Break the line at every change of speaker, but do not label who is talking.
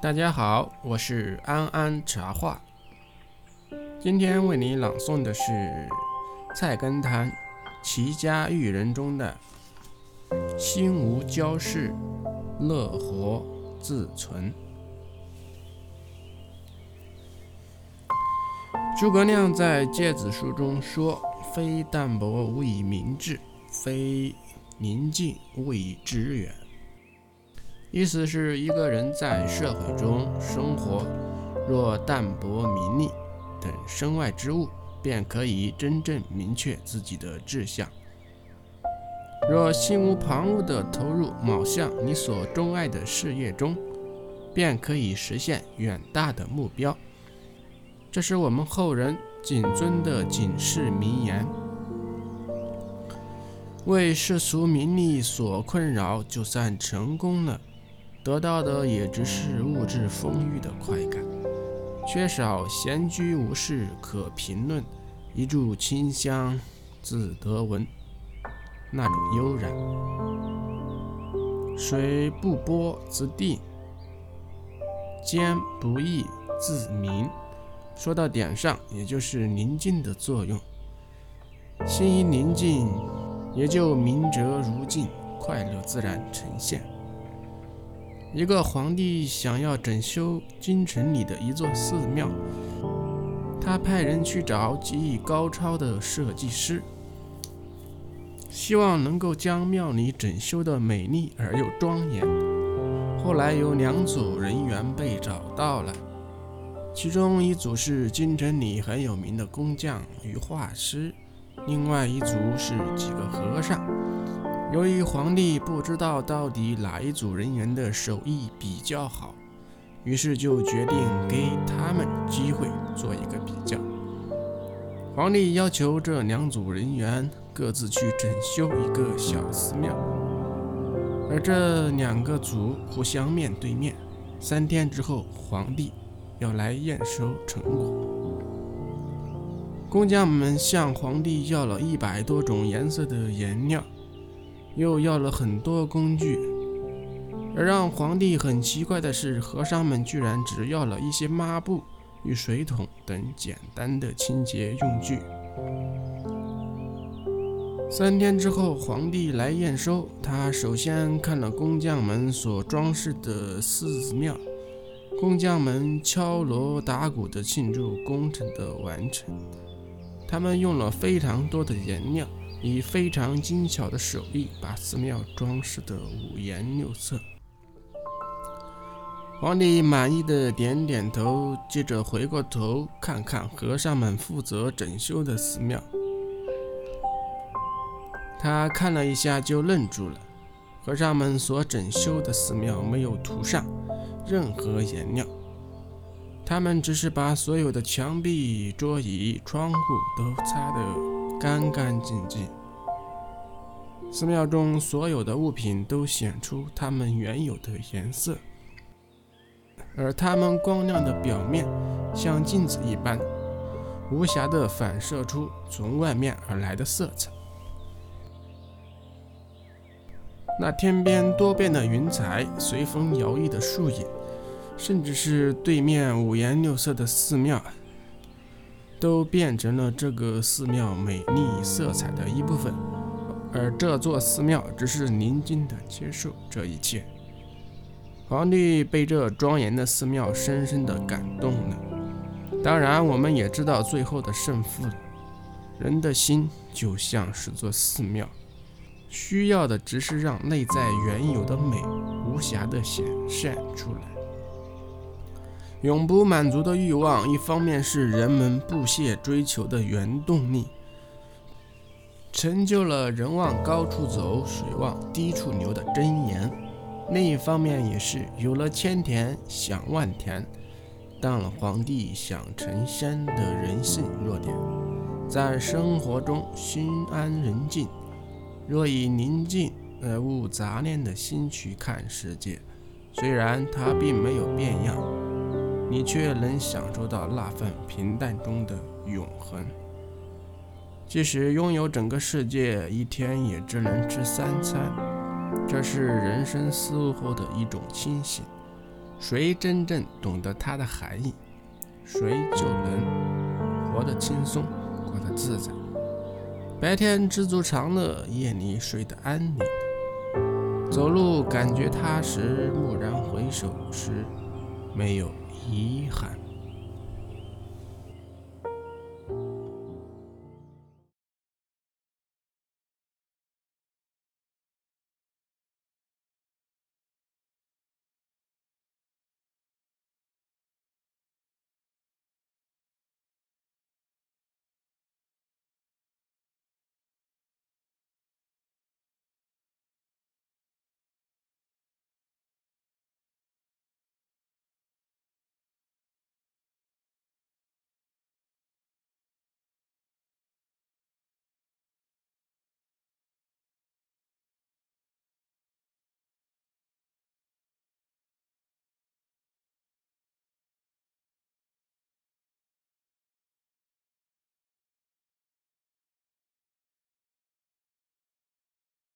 大家好，我是安安茶话。今天为你朗诵的是《菜根谭·齐家育人》中的“心无骄事，乐活自存”。诸葛亮在《诫子书》中说：“非淡泊无以明志，非宁静无以致远。”意思是一个人在社会中生活，若淡泊名利等身外之物，便可以真正明确自己的志向；若心无旁骛地投入某项你所钟爱的事业中，便可以实现远大的目标。这是我们后人谨遵的警示名言。为世俗名利所困扰，就算成功了。得到的也只是物质丰裕的快感，缺少闲居无事可评论，一炷清香自得闻那种悠然。水不波自定，坚不易自明。说到点上，也就是宁静的作用。心一宁静，也就明哲如镜，快乐自然呈现。一个皇帝想要整修京城里的一座寺庙，他派人去找技艺高超的设计师，希望能够将庙里整修的美丽而又庄严。后来有两组人员被找到了，其中一组是京城里很有名的工匠与画师，另外一组是几个和尚。由于皇帝不知道到底哪一组人员的手艺比较好，于是就决定给他们机会做一个比较。皇帝要求这两组人员各自去整修一个小寺庙，而这两个组互相面对面。三天之后，皇帝要来验收成果。工匠们向皇帝要了一百多种颜色的颜料。又要了很多工具，而让皇帝很奇怪的是，和尚们居然只要了一些抹布与水桶等简单的清洁用具。三天之后，皇帝来验收，他首先看了工匠们所装饰的寺庙，工匠们敲锣打鼓地庆祝工程的完成，他们用了非常多的颜料。以非常精巧的手艺，把寺庙装饰得五颜六色。皇帝满意的点点头，接着回过头看看和尚们负责整修的寺庙。他看了一下就愣住了，和尚们所整修的寺庙没有涂上任何颜料，他们只是把所有的墙壁、桌椅、窗户都擦得。干干净净，寺庙中所有的物品都显出它们原有的颜色，而它们光亮的表面像镜子一般，无暇地反射出从外面而来的色彩。那天边多变的云彩、随风摇曳的树影，甚至是对面五颜六色的寺庙。都变成了这个寺庙美丽色彩的一部分，而这座寺庙只是宁静地接受这一切。皇帝被这庄严的寺庙深深地感动了。当然，我们也知道最后的胜负了。人的心就像是座寺庙，需要的只是让内在原有的美无暇地显现出来。永不满足的欲望，一方面是人们不懈追求的原动力，成就了“人往高处走，水往低处流”的箴言；另一方面，也是有了千田想万田，当了皇帝想成仙的人性弱点。在生活中心安人静，若以宁静而无杂念的心去看世界，虽然它并没有变样。你却能享受到那份平淡中的永恒。即使拥有整个世界，一天也只能吃三餐，这是人生思悟后的一种清醒。谁真正懂得它的含义，谁就能活得轻松，过得自在。白天知足常乐，夜里睡得安宁。走路感觉踏实，蓦然回首时，没有遗憾。